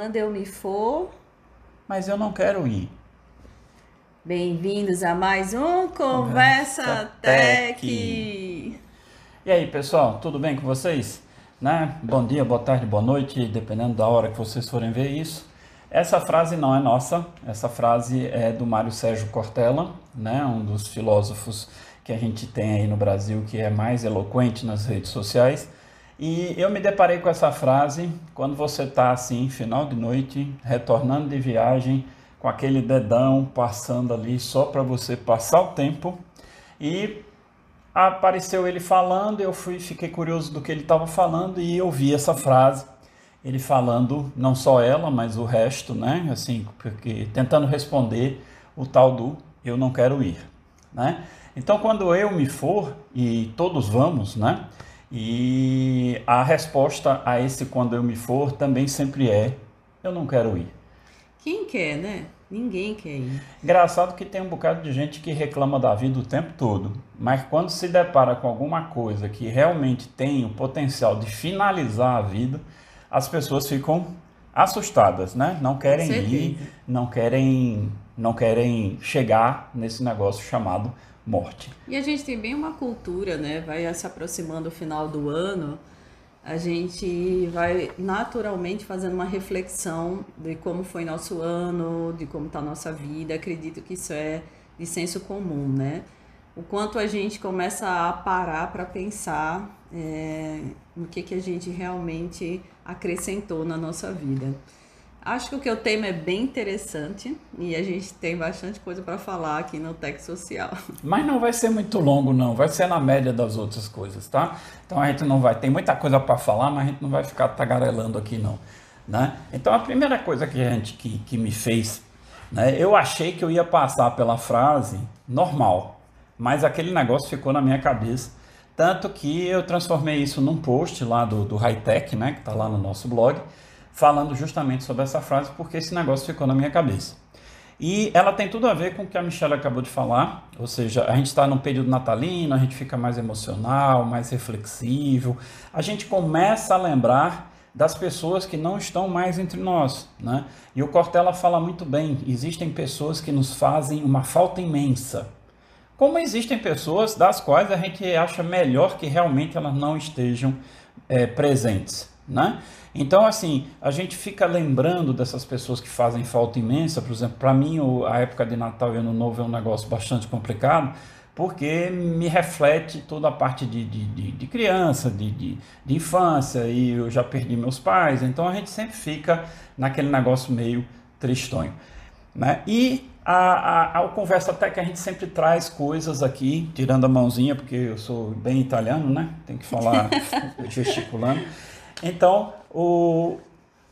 Quando eu me for. Mas eu não quero ir. Bem-vindos a mais um Conversa, Conversa Tech. Tech. E aí, pessoal, tudo bem com vocês? Né? Bom dia, boa tarde, boa noite, dependendo da hora que vocês forem ver isso. Essa frase não é nossa, essa frase é do Mário Sérgio Cortella, né? um dos filósofos que a gente tem aí no Brasil que é mais eloquente nas redes sociais. E eu me deparei com essa frase quando você está assim, final de noite, retornando de viagem, com aquele dedão passando ali só para você passar o tempo. E apareceu ele falando, eu fui, fiquei curioso do que ele estava falando e eu vi essa frase. Ele falando, não só ela, mas o resto, né? Assim, porque tentando responder o tal do eu não quero ir, né? Então, quando eu me for e todos vamos, né? E a resposta a esse quando eu me for também sempre é: eu não quero ir. Quem quer, né? Ninguém quer ir. Engraçado que tem um bocado de gente que reclama da vida o tempo todo, mas quando se depara com alguma coisa que realmente tem o potencial de finalizar a vida, as pessoas ficam assustadas, né? Não querem ir, não querem, não querem chegar nesse negócio chamado morte. E a gente tem bem uma cultura, né? Vai se aproximando o final do ano, a gente vai naturalmente fazendo uma reflexão de como foi nosso ano, de como está nossa vida. Acredito que isso é de senso comum, né? O quanto a gente começa a parar para pensar é, no que, que a gente realmente acrescentou na nossa vida. Acho que o que eu tenho é bem interessante e a gente tem bastante coisa para falar aqui no Tech Social. Mas não vai ser muito longo, não. Vai ser na média das outras coisas, tá? Então a gente não vai. Tem muita coisa para falar, mas a gente não vai ficar tagarelando aqui, não. Né? Então a primeira coisa que a gente que, que me fez, né? Eu achei que eu ia passar pela frase normal, mas aquele negócio ficou na minha cabeça. Tanto que eu transformei isso num post lá do, do High Tech, né? Que está lá no nosso blog falando justamente sobre essa frase, porque esse negócio ficou na minha cabeça. E ela tem tudo a ver com o que a Michelle acabou de falar, ou seja, a gente está num período natalino, a gente fica mais emocional, mais reflexivo, a gente começa a lembrar das pessoas que não estão mais entre nós, né? E o Cortella fala muito bem, existem pessoas que nos fazem uma falta imensa, como existem pessoas das quais a gente acha melhor que realmente elas não estejam é, presentes, né? Então, assim, a gente fica lembrando dessas pessoas que fazem falta imensa. Por exemplo, para mim, a época de Natal e Ano Novo é um negócio bastante complicado, porque me reflete toda a parte de, de, de, de criança, de, de, de infância, e eu já perdi meus pais. Então, a gente sempre fica naquele negócio meio tristonho. Né? E a, a, a, conversa até que a gente sempre traz coisas aqui, tirando a mãozinha, porque eu sou bem italiano, né? Tem que falar gesticulando. Então, o,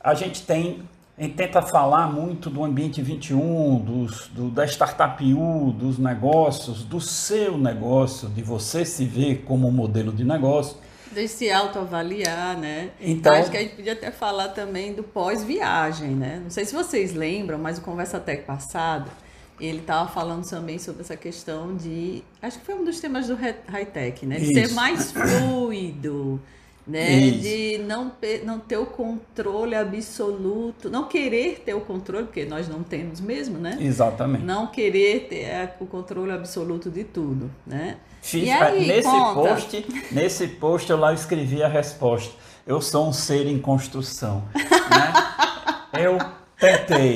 a gente tem, gente tenta falar muito do ambiente 21, dos, do, da startup U, dos negócios, do seu negócio, de você se ver como modelo de negócio. De se autoavaliar, né? Então, Acho que a gente podia até falar também do pós-viagem, né? Não sei se vocês lembram, mas o Conversa Tech passado, ele estava falando também sobre essa questão de. Acho que foi um dos temas do high-tech, né? De Isso. ser mais fluido né? Isso. De não, não ter o controle absoluto, não querer ter o controle, porque nós não temos mesmo, né? Exatamente. Não querer ter o controle absoluto de tudo, né? Fiz, e aí, nesse conta... post, nesse post eu lá escrevi a resposta. Eu sou um ser em construção, né? Eu tentei,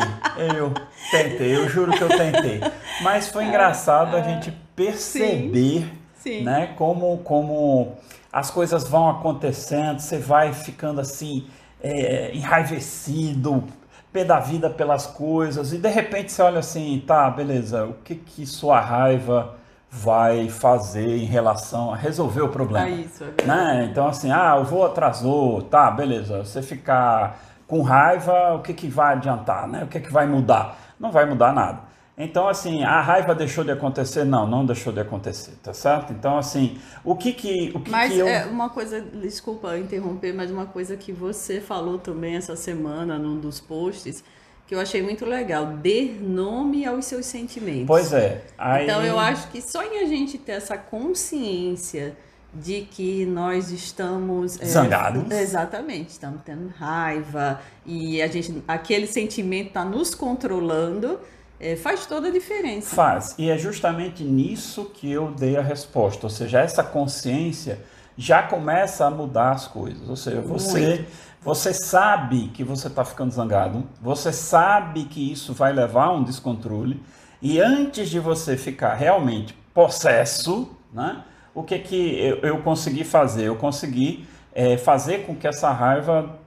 eu tentei, eu juro que eu tentei. Mas foi engraçado a gente perceber, sim, sim. né, como como as coisas vão acontecendo, você vai ficando assim, é, enraivecido, pé da vida pelas coisas, e de repente você olha assim, tá, beleza, o que que sua raiva vai fazer em relação a resolver o problema? É isso, é né? Então assim, ah, o voo atrasou, tá, beleza, você ficar com raiva, o que que vai adiantar, né? O que que vai mudar? Não vai mudar nada. Então, assim, a raiva deixou de acontecer? Não, não deixou de acontecer, tá certo? Então, assim, o que que, o que, mas que eu... é uma coisa, desculpa interromper, mas uma coisa que você falou também essa semana num dos posts, que eu achei muito legal, dê nome aos seus sentimentos. Pois é. Aí... Então, eu acho que só em a gente ter essa consciência de que nós estamos é, zangados. exatamente, estamos tendo raiva e a gente aquele sentimento está nos controlando. É, faz toda a diferença. Faz. E é justamente nisso que eu dei a resposta. Ou seja, essa consciência já começa a mudar as coisas. Ou seja, você, você sabe que você está ficando zangado, você sabe que isso vai levar a um descontrole, e antes de você ficar realmente possesso, né, o que, que eu, eu consegui fazer? Eu consegui é, fazer com que essa raiva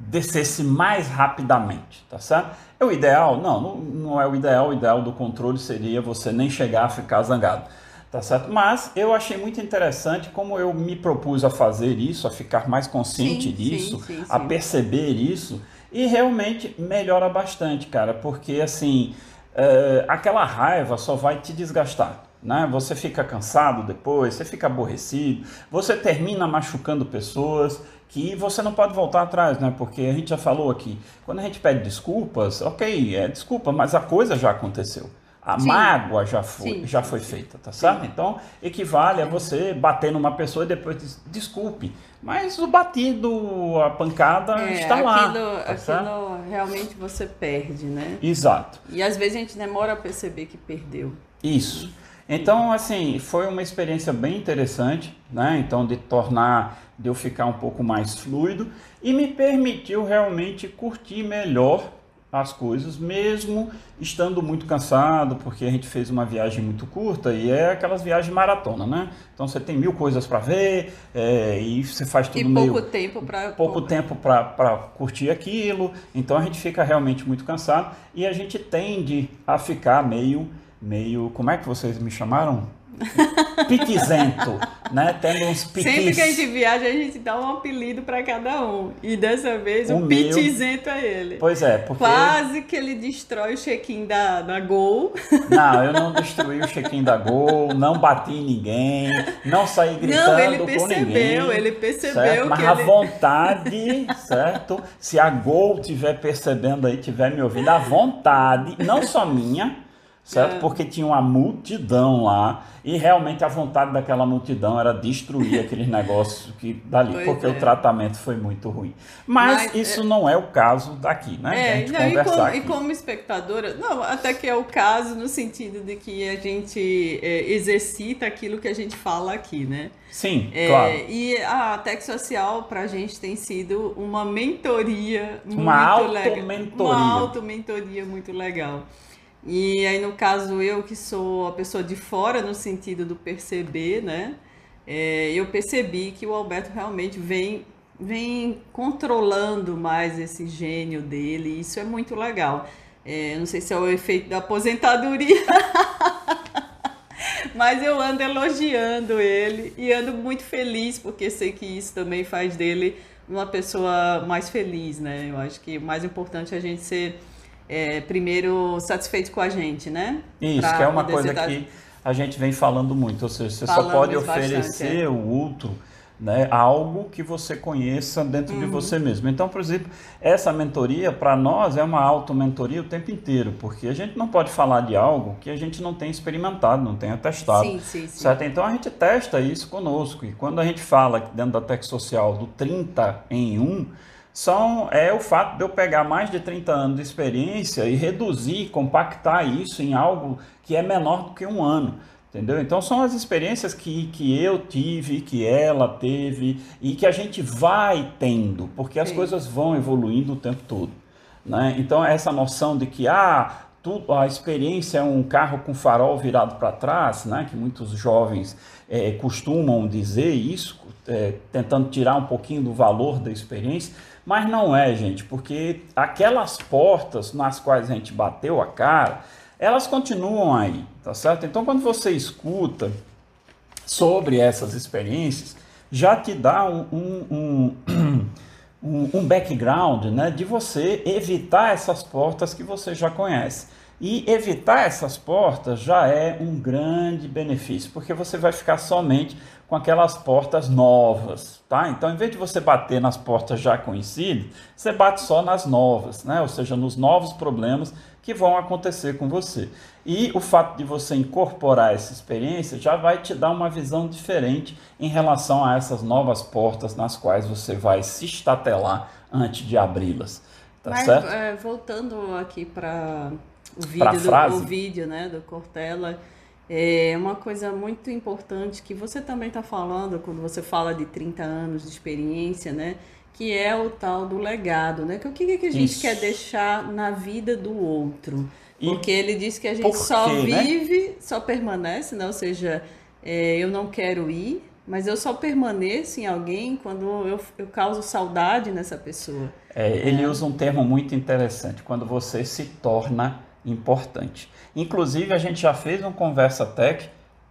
descesse mais rapidamente, tá certo? É o ideal? Não, não, não é o ideal. O ideal do controle seria você nem chegar a ficar zangado, tá certo? Mas eu achei muito interessante como eu me propus a fazer isso, a ficar mais consciente sim, disso, sim, sim, a perceber isso e realmente melhora bastante, cara, porque assim é, aquela raiva só vai te desgastar né? Você fica cansado depois, você fica aborrecido, você termina machucando pessoas que você não pode voltar atrás, né? Porque a gente já falou aqui, quando a gente pede desculpas, ok, é desculpa, mas a coisa já aconteceu. A sim. mágoa já foi, sim, já foi feita, tá certo? Então, equivale a você bater numa pessoa e depois diz, desculpe. Mas o batido, a pancada é, está lá. Tá aquilo realmente você perde, né? Exato. E às vezes a gente demora a perceber que perdeu. Isso. Então, assim, foi uma experiência bem interessante, né? Então, de tornar, de eu ficar um pouco mais fluido e me permitiu realmente curtir melhor as coisas, mesmo estando muito cansado, porque a gente fez uma viagem muito curta e é aquelas viagens maratona, né? Então você tem mil coisas para ver é, e você faz tudo e meio pouco tempo para pouco tempo para curtir aquilo. Então a gente fica realmente muito cansado e a gente tende a ficar meio meio. Como é que vocês me chamaram? Pitizento, né? Tendo uns pitis. Sempre que a gente viaja, a gente dá um apelido para cada um. E dessa vez o, o pitizento é ele. Pois é, porque. Quase que ele destrói o check-in da, da Gol. Não, eu não destruí o check-in da Gol, não bati em ninguém, não saí gritando. Não, ele percebeu, ele percebeu certo? que. Mas ele... a vontade, certo? Se a Gol estiver percebendo aí, estiver me ouvindo, a vontade, não só minha certo? É. Porque tinha uma multidão lá e realmente a vontade daquela multidão era destruir aqueles negócios que dali, pois porque é. o tratamento foi muito ruim. Mas, Mas isso é... não é o caso daqui, né? É, não, conversar e, como, e como espectadora, não, até que é o caso no sentido de que a gente é, exercita aquilo que a gente fala aqui, né? Sim, é, claro. E a Tech Social para a gente tem sido uma mentoria uma muito legal. Uma auto-mentoria muito legal. E aí, no caso, eu que sou a pessoa de fora, no sentido do perceber, né? É, eu percebi que o Alberto realmente vem, vem controlando mais esse gênio dele, e isso é muito legal. É, não sei se é o efeito da aposentadoria, mas eu ando elogiando ele e ando muito feliz, porque sei que isso também faz dele uma pessoa mais feliz, né? Eu acho que o mais importante é a gente ser é, primeiro satisfeito com a gente, né? Isso, pra que é uma coisa que a gente vem falando muito, ou seja, você Falamos só pode oferecer bastante, é. o outro né, algo que você conheça dentro uhum. de você mesmo. Então, por exemplo, essa mentoria para nós é uma auto-mentoria o tempo inteiro, porque a gente não pode falar de algo que a gente não tem experimentado, não tenha testado. Sim, sim, sim. Certo? Então a gente testa isso conosco. E quando a gente fala dentro da Tech Social do 30 em 1, são, é o fato de eu pegar mais de 30 anos de experiência e reduzir, compactar isso em algo que é menor do que um ano. Entendeu? Então são as experiências que, que eu tive, que ela teve e que a gente vai tendo, porque as Sim. coisas vão evoluindo o tempo todo. Né? Então essa noção de que ah, tudo, a experiência é um carro com farol virado para trás, né? que muitos jovens é, costumam dizer isso, é, tentando tirar um pouquinho do valor da experiência, mas não é, gente, porque aquelas portas nas quais a gente bateu a cara, elas continuam aí, tá certo? Então, quando você escuta sobre essas experiências, já te dá um, um, um, um background né, de você evitar essas portas que você já conhece. E evitar essas portas já é um grande benefício, porque você vai ficar somente com aquelas portas novas, tá? Então, em vez de você bater nas portas já conhecidas, você bate só nas novas, né? Ou seja, nos novos problemas que vão acontecer com você. E o fato de você incorporar essa experiência já vai te dar uma visão diferente em relação a essas novas portas nas quais você vai se estatelar antes de abri-las. Tá Mas, certo? É, voltando aqui para o vídeo, do, o vídeo né, do Cortella, é uma coisa muito importante que você também está falando quando você fala de 30 anos de experiência, né? Que é o tal do legado, né? Que o que, que a gente Isso. quer deixar na vida do outro? Porque ele diz que a gente só né? vive, né? só permanece, né? Ou seja, é, eu não quero ir, mas eu só permaneço em alguém quando eu, eu causo saudade nessa pessoa. É, ele é. usa um termo muito interessante, quando você se torna importante. Inclusive, a gente já fez um Conversa Tech,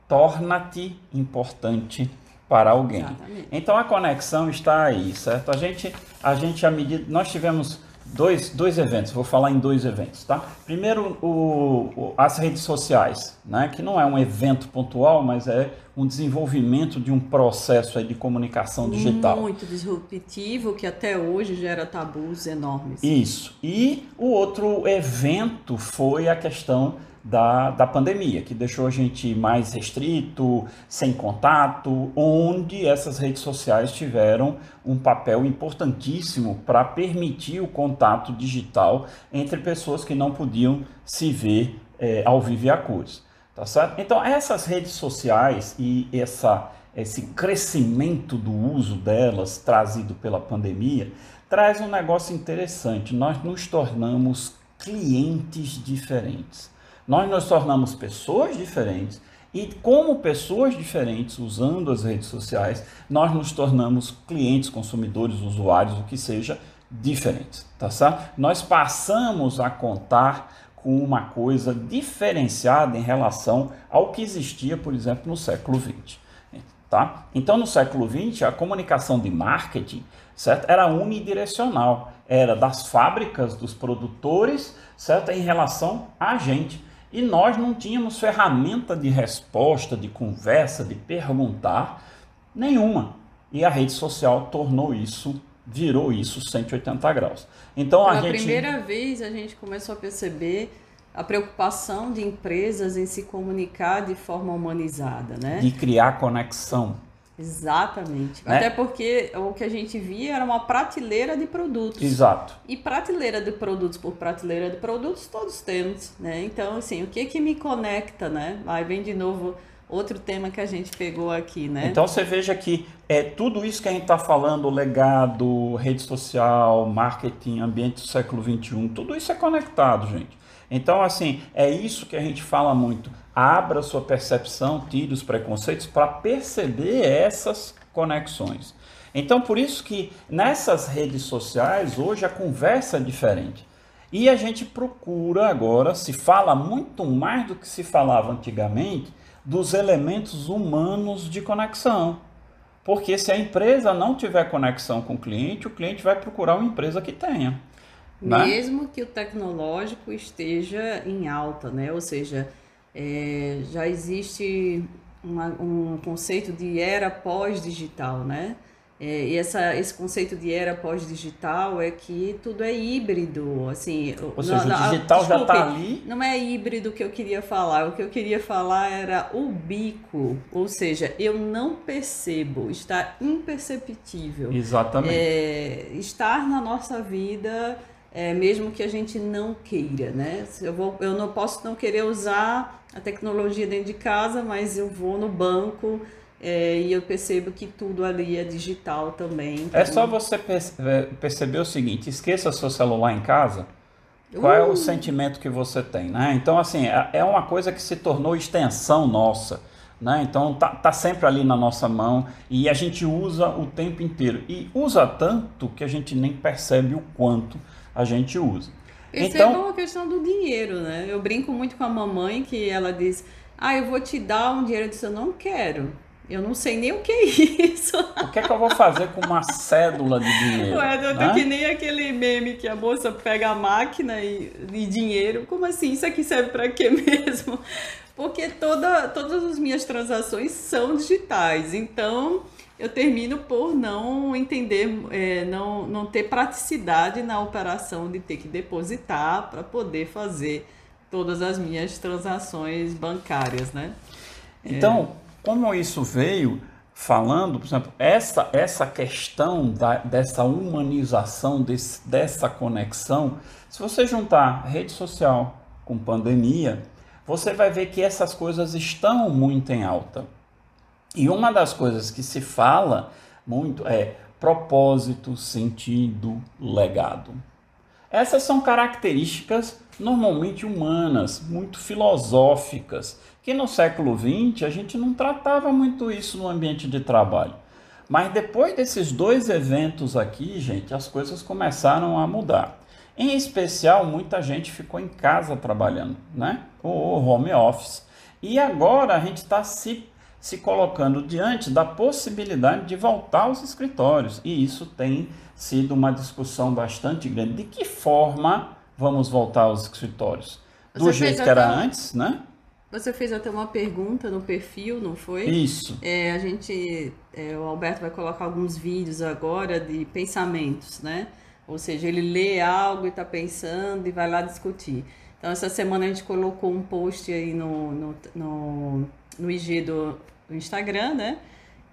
torna-te importante para alguém. Exatamente. Então a conexão está aí, certo? A gente, a gente à medida, nós tivemos dois, dois eventos, vou falar em dois eventos, tá? Primeiro, o, o, as redes sociais, né? que não é um evento pontual, mas é um desenvolvimento de um processo de comunicação digital. Muito disruptivo, que até hoje gera tabus enormes. Isso. E o outro evento foi a questão da, da pandemia, que deixou a gente mais restrito, sem contato, onde essas redes sociais tiveram um papel importantíssimo para permitir o contato digital entre pessoas que não podiam se ver é, ao vivo e a cores. Tá certo? Então, essas redes sociais e essa, esse crescimento do uso delas trazido pela pandemia traz um negócio interessante. Nós nos tornamos clientes diferentes. Nós nos tornamos pessoas diferentes e, como pessoas diferentes, usando as redes sociais, nós nos tornamos clientes, consumidores, usuários, o que seja, diferentes, tá certo? Nós passamos a contar com uma coisa diferenciada em relação ao que existia, por exemplo, no século XX. Tá? Então, no século XX, a comunicação de marketing certo? era unidirecional, era das fábricas, dos produtores, certo? em relação a gente. E nós não tínhamos ferramenta de resposta, de conversa, de perguntar nenhuma. E a rede social tornou isso, virou isso 180 graus. Então Pela a gente. primeira vez a gente começou a perceber a preocupação de empresas em se comunicar de forma humanizada, né? De criar conexão. Exatamente. Né? Até porque o que a gente via era uma prateleira de produtos. Exato. E prateleira de produtos por prateleira de produtos todos temos, né? Então, assim, o que que me conecta, né? Aí vem de novo outro tema que a gente pegou aqui, né? Então você veja que é tudo isso que a gente está falando, legado, rede social, marketing, ambiente do século XXI, tudo isso é conectado, gente. Então, assim, é isso que a gente fala muito abra sua percepção, tire os preconceitos para perceber essas conexões. Então, por isso que nessas redes sociais hoje a conversa é diferente. E a gente procura agora, se fala muito mais do que se falava antigamente, dos elementos humanos de conexão. Porque se a empresa não tiver conexão com o cliente, o cliente vai procurar uma empresa que tenha. Né? Mesmo né? que o tecnológico esteja em alta, né? Ou seja, é, já existe uma, um conceito de era pós-digital, né? É, e essa, esse conceito de era pós-digital é que tudo é híbrido, assim... Ou seja, não, o digital desculpe, já está ali... Não é híbrido que eu queria falar, o que eu queria falar era ubico, ou seja, eu não percebo, está imperceptível. Exatamente. É, estar na nossa vida é, mesmo que a gente não queira, né? Eu, vou, eu não posso não querer usar a tecnologia dentro de casa, mas eu vou no banco é, e eu percebo que tudo ali é digital também. É só você perceber o seguinte: esqueça seu celular em casa. Qual uh. é o uh! sentimento que você tem, né? Então, assim, é, é uma coisa que se tornou extensão nossa. Né? Então tá, tá sempre ali na nossa mão e a gente usa o tempo inteiro e usa tanto que a gente nem percebe o quanto a gente usa. Percebam então, a questão do dinheiro, né? Eu brinco muito com a mamãe que ela diz: Ah, eu vou te dar um dinheiro. Eu disse: Eu não quero. Eu não sei nem o que é isso. O que é que eu vou fazer com uma cédula de dinheiro? Ué, eu né? que nem aquele meme que a moça pega a máquina e, e dinheiro. Como assim? Isso aqui serve para quê mesmo? Porque toda, todas as minhas transações são digitais. Então, eu termino por não entender, é, não, não ter praticidade na operação de ter que depositar para poder fazer todas as minhas transações bancárias, né? Então, é... como isso veio falando, por exemplo, essa, essa questão da, dessa humanização, desse, dessa conexão, se você juntar rede social com pandemia, você vai ver que essas coisas estão muito em alta. E uma das coisas que se fala muito é propósito, sentido, legado. Essas são características normalmente humanas, muito filosóficas, que no século XX a gente não tratava muito isso no ambiente de trabalho. Mas depois desses dois eventos aqui, gente, as coisas começaram a mudar. Em especial, muita gente ficou em casa trabalhando, né? O home office. E agora a gente está se, se colocando diante da possibilidade de voltar aos escritórios. E isso tem sido uma discussão bastante grande. De que forma vamos voltar aos escritórios? Do Você jeito que era antes, né? Você fez até uma pergunta no perfil, não foi? Isso. É, a gente, é, o Alberto vai colocar alguns vídeos agora de pensamentos, né? Ou seja, ele lê algo e está pensando e vai lá discutir. Então, essa semana a gente colocou um post aí no, no, no, no IG do, do Instagram, né?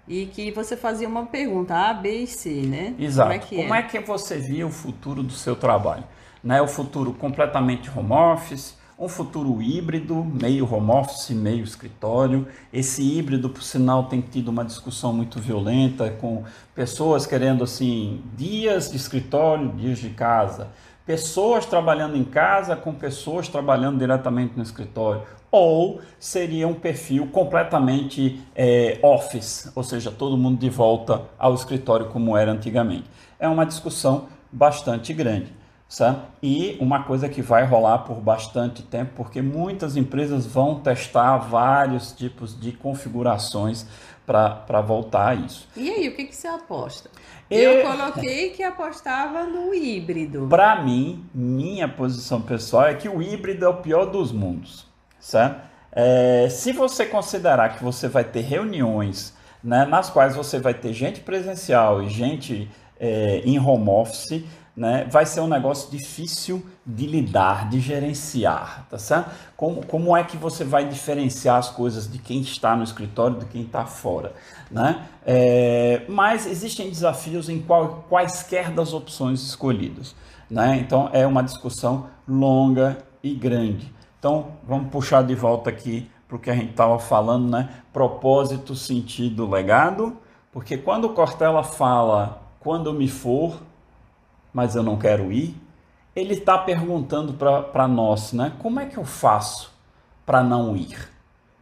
E que você fazia uma pergunta, A, B e C, né? Exato. Como é que, Como é? é que você via o futuro do seu trabalho? Né? O futuro completamente home office, um futuro híbrido, meio home office, meio escritório. Esse híbrido, por sinal, tem tido uma discussão muito violenta com pessoas querendo assim dias de escritório, dias de casa, pessoas trabalhando em casa com pessoas trabalhando diretamente no escritório. Ou seria um perfil completamente é, office, ou seja, todo mundo de volta ao escritório como era antigamente. É uma discussão bastante grande. Certo? E uma coisa que vai rolar por bastante tempo, porque muitas empresas vão testar vários tipos de configurações para voltar a isso. E aí, o que, que você aposta? Eu, Eu coloquei que apostava no híbrido. Para mim, minha posição pessoal é que o híbrido é o pior dos mundos. Certo? É, se você considerar que você vai ter reuniões né, nas quais você vai ter gente presencial e gente é, em home office, né, vai ser um negócio difícil de lidar, de gerenciar, tá certo? Como, como é que você vai diferenciar as coisas de quem está no escritório de quem está fora, né? É, mas existem desafios em qual, quaisquer das opções escolhidas, né? Então é uma discussão longa e grande. Então vamos puxar de volta aqui para o que a gente estava falando, né? Propósito, sentido, legado, porque quando Cortella fala quando me for mas eu não quero ir, ele está perguntando para nós, né? Como é que eu faço para não ir?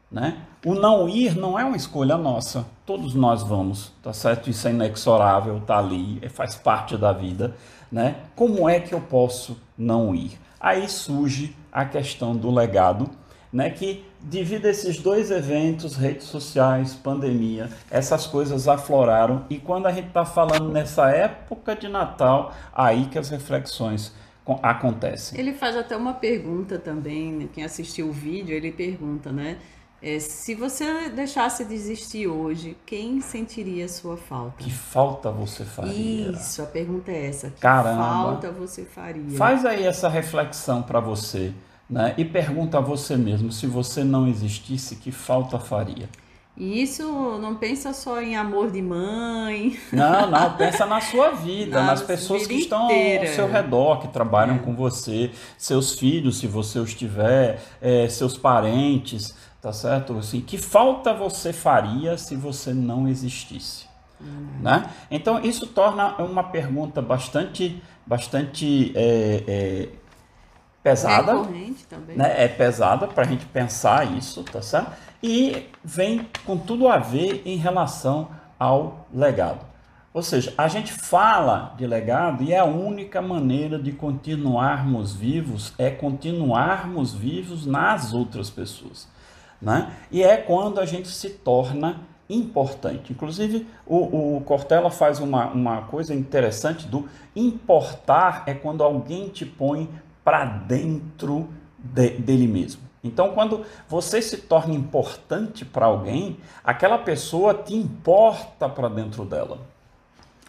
Né? O não ir não é uma escolha nossa, todos nós vamos, tá certo? Isso é inexorável, tá ali, é, faz parte da vida, né? Como é que eu posso não ir? Aí surge a questão do legado, né? Que devido a esses dois eventos, redes sociais, pandemia, essas coisas afloraram e quando a gente está falando nessa época de Natal, aí que as reflexões acontecem. Ele faz até uma pergunta também, né? quem assistiu o vídeo, ele pergunta, né? É, se você deixasse de existir hoje, quem sentiria a sua falta? Que falta você faria? Isso, a pergunta é essa. Que Caramba. falta você faria? Faz aí essa reflexão para você né? e pergunta a você mesmo: se você não existisse, que falta faria? E isso não pensa só em amor de mãe. Não, não, pensa na sua vida, na nas pessoas que estão inteira. ao seu redor, que trabalham é. com você, seus filhos, se você os tiver, é, seus parentes, tá certo? Assim, que falta você faria se você não existisse? Hum. Né? Então, isso torna uma pergunta bastante, bastante é, é pesada. também. Né? É pesada para a gente pensar isso, tá certo? E vem com tudo a ver em relação ao legado. Ou seja, a gente fala de legado e é a única maneira de continuarmos vivos é continuarmos vivos nas outras pessoas. Né? E é quando a gente se torna importante. Inclusive, o, o Cortella faz uma, uma coisa interessante do importar é quando alguém te põe para dentro de, dele mesmo. Então, quando você se torna importante para alguém, aquela pessoa te importa para dentro dela.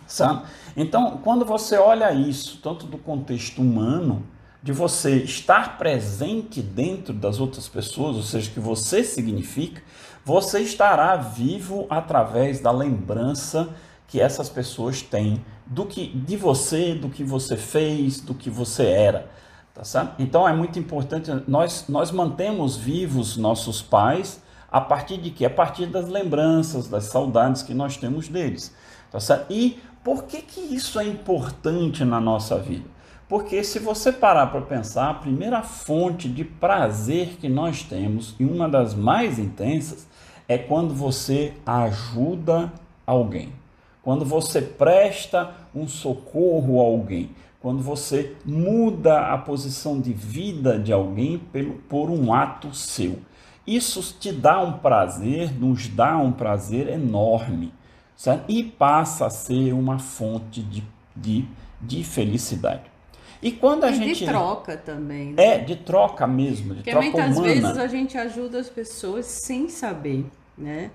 Sabe? Então, quando você olha isso, tanto do contexto humano, de você estar presente dentro das outras pessoas, ou seja, que você significa, você estará vivo através da lembrança que essas pessoas têm do que de você, do que você fez, do que você era. Tá certo? Então é muito importante, nós, nós mantemos vivos nossos pais a partir de quê? A partir das lembranças, das saudades que nós temos deles. Tá certo? E por que, que isso é importante na nossa vida? Porque se você parar para pensar, a primeira fonte de prazer que nós temos, e uma das mais intensas, é quando você ajuda alguém. Quando você presta um socorro a alguém quando você muda a posição de vida de alguém pelo, por um ato seu. Isso te dá um prazer, nos dá um prazer enorme, certo? e passa a ser uma fonte de, de, de felicidade. E quando a e gente. De troca também. Né? É, de troca mesmo, de Porque troca muitas humana. vezes a gente ajuda as pessoas sem saber, né?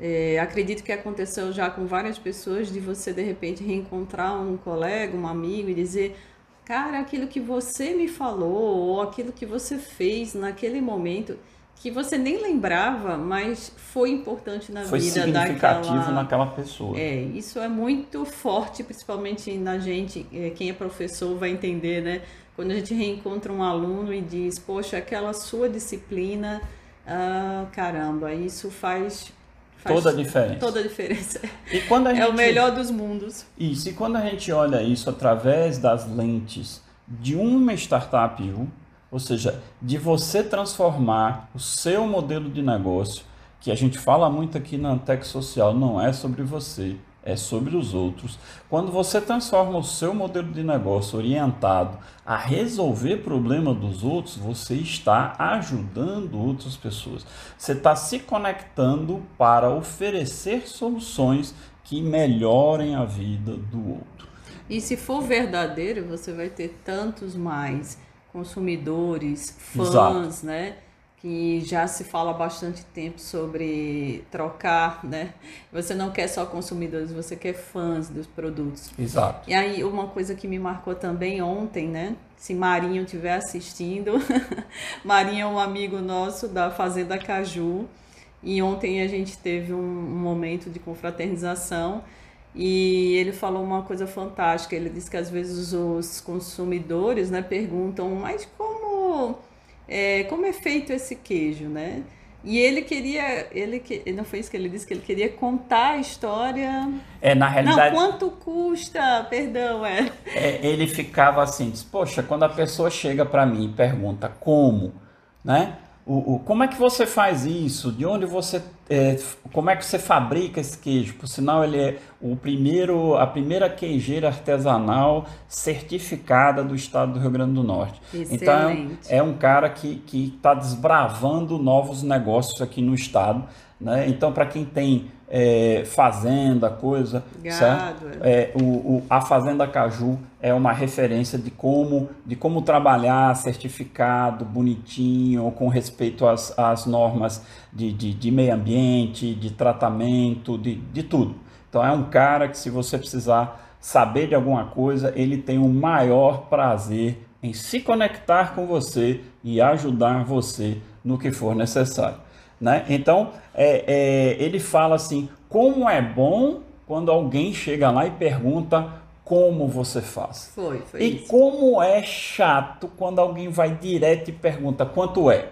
É, acredito que aconteceu já com várias pessoas de você de repente reencontrar um colega, um amigo e dizer, cara, aquilo que você me falou ou aquilo que você fez naquele momento que você nem lembrava, mas foi importante na foi vida significativo daquela... naquela pessoa. É, isso é muito forte, principalmente na gente, é, quem é professor vai entender, né? Quando a gente reencontra um aluno e diz, poxa, aquela sua disciplina, ah, caramba, isso faz Faz toda a diferença. Toda a diferença. E quando a gente, é o melhor dos mundos. Isso, e quando a gente olha isso através das lentes de uma startup ou seja, de você transformar o seu modelo de negócio, que a gente fala muito aqui na Tech Social, não é sobre você, é sobre os outros. Quando você transforma o seu modelo de negócio orientado a resolver problema dos outros, você está ajudando outras pessoas. Você está se conectando para oferecer soluções que melhorem a vida do outro. E se for verdadeiro, você vai ter tantos mais consumidores, fãs, Exato. né? Que já se fala há bastante tempo sobre trocar, né? Você não quer só consumidores, você quer fãs dos produtos. Exato. E aí uma coisa que me marcou também ontem, né? Se Marinho estiver assistindo, Marinho é um amigo nosso da Fazenda Caju e ontem a gente teve um, um momento de confraternização e ele falou uma coisa fantástica. Ele disse que às vezes os consumidores, né, perguntam, mas como é, como é feito esse queijo, né? E ele queria, ele que, não foi isso que ele disse que ele queria contar a história. É na realidade. Não, quanto custa? Perdão, é. é ele ficava assim, diz, poxa, quando a pessoa chega para mim e pergunta como, né? O, o, como é que você faz isso? De onde você, é, como é que você fabrica esse queijo? Por sinal, ele é o primeiro, a primeira queijeira artesanal certificada do estado do Rio Grande do Norte. Excelente. Então é um cara que está desbravando novos negócios aqui no estado. Né? Então, para quem tem é, fazenda, coisa, Gado, é. é, o, o, a Fazenda Caju é uma referência de como, de como trabalhar certificado, bonitinho, com respeito às, às normas de, de, de meio ambiente, de tratamento, de, de tudo. Então é um cara que se você precisar saber de alguma coisa, ele tem o maior prazer em se conectar com você e ajudar você no que for necessário. Né? Então, é, é, ele fala assim: como é bom quando alguém chega lá e pergunta como você faz. Foi, foi e isso. como é chato quando alguém vai direto e pergunta quanto é.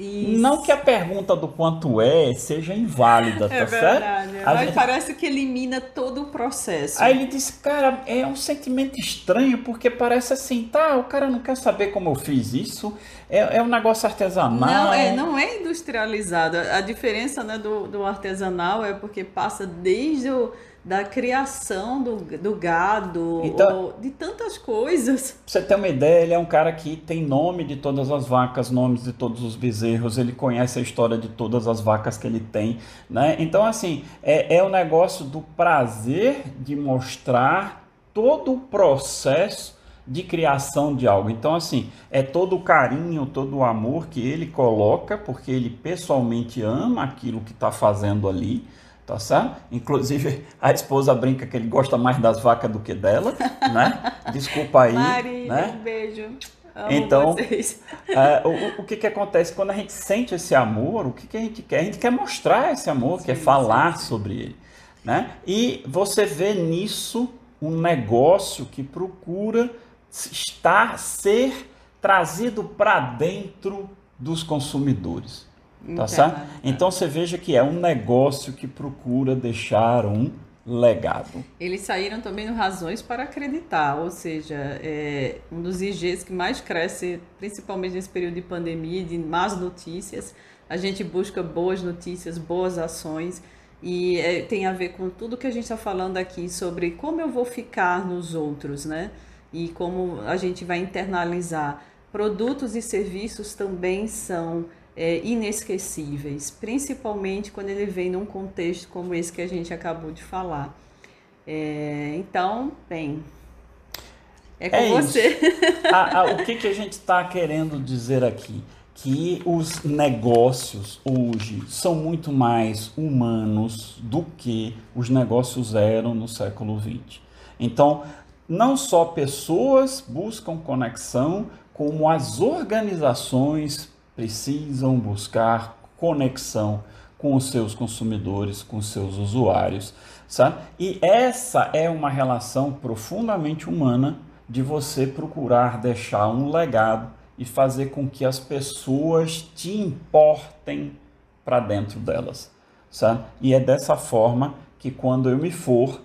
Isso. Não que a pergunta do quanto é seja inválida, tá é verdade, certo? Mas gente... parece que elimina todo o processo. Aí ele disse, cara, é um sentimento estranho, porque parece assim, tá, o cara não quer saber como eu fiz isso, é, é um negócio artesanal. Não, é, não é industrializado. A diferença né, do, do artesanal é porque passa desde o da criação do, do gado, então, de tantas coisas. Pra você ter uma ideia, ele é um cara que tem nome de todas as vacas, nomes de todos os bezerros, ele conhece a história de todas as vacas que ele tem, né? Então, assim, é, é o negócio do prazer de mostrar todo o processo de criação de algo. Então, assim, é todo o carinho, todo o amor que ele coloca, porque ele pessoalmente ama aquilo que está fazendo ali, tá certo? Inclusive, a esposa brinca que ele gosta mais das vacas do que dela, né? Desculpa aí. Marília, né? um beijo. Amo Então, vocês. É, o, o que, que acontece quando a gente sente esse amor? O que, que a gente quer? A gente quer mostrar esse amor, quer Sim, falar sobre ele. Né? E você vê nisso um negócio que procura estar, ser trazido para dentro dos consumidores. Tá certo? Então você veja que é um negócio que procura deixar um legado. Eles saíram também no Razões para Acreditar, ou seja, é um dos IGs que mais cresce, principalmente nesse período de pandemia, de más notícias. A gente busca boas notícias, boas ações, e é, tem a ver com tudo que a gente está falando aqui sobre como eu vou ficar nos outros, né? E como a gente vai internalizar. Produtos e serviços também são é, inesquecíveis, principalmente quando ele vem num contexto como esse que a gente acabou de falar. É, então, bem, é com É você. Ah, ah, o que, que a gente está querendo dizer aqui? Que os negócios hoje são muito mais humanos do que os negócios eram no século XX. Então, não só pessoas buscam conexão, como as organizações precisam buscar conexão com os seus consumidores, com os seus usuários, sabe? E essa é uma relação profundamente humana de você procurar deixar um legado e fazer com que as pessoas te importem para dentro delas, sabe? E é dessa forma que quando eu me for,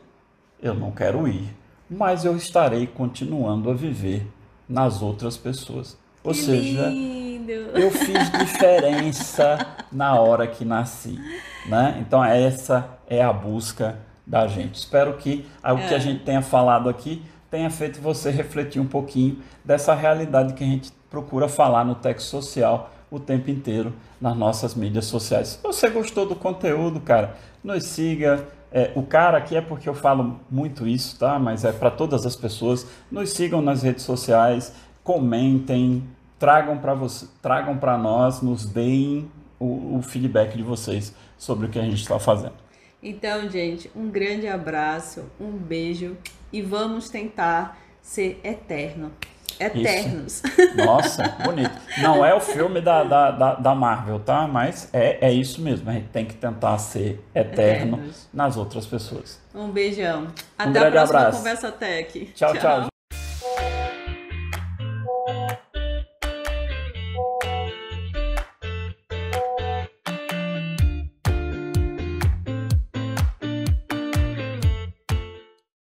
eu não quero ir, mas eu estarei continuando a viver nas outras pessoas. Ou Que seja, lindo. eu fiz diferença na hora que nasci, né? Então essa é a busca da gente. Espero que algo que a É. gente tenha falado aqui tenha feito você refletir um pouquinho dessa realidade que a gente procura falar no texto social o tempo inteiro nas nossas mídias sociais. Se você gostou do conteúdo, cara, nos siga. É, o cara aqui é porque eu falo muito isso, tá? Mas é para todas as pessoas. Nos sigam nas redes sociais, comentem, tragam para você, tragam para nós, nos deem o, o feedback de vocês sobre o que a gente está fazendo. Então, gente, um grande abraço, um beijo e vamos tentar ser eterno. Eternos. Nossa, bonito. Não é o filme da, da, da, da Marvel, tá? Mas é, é isso mesmo. A gente tem que tentar ser eterno Eternos. nas outras pessoas. Um beijão. Até a grande próxima abraço. Conversa Tech. Tchau, tchau.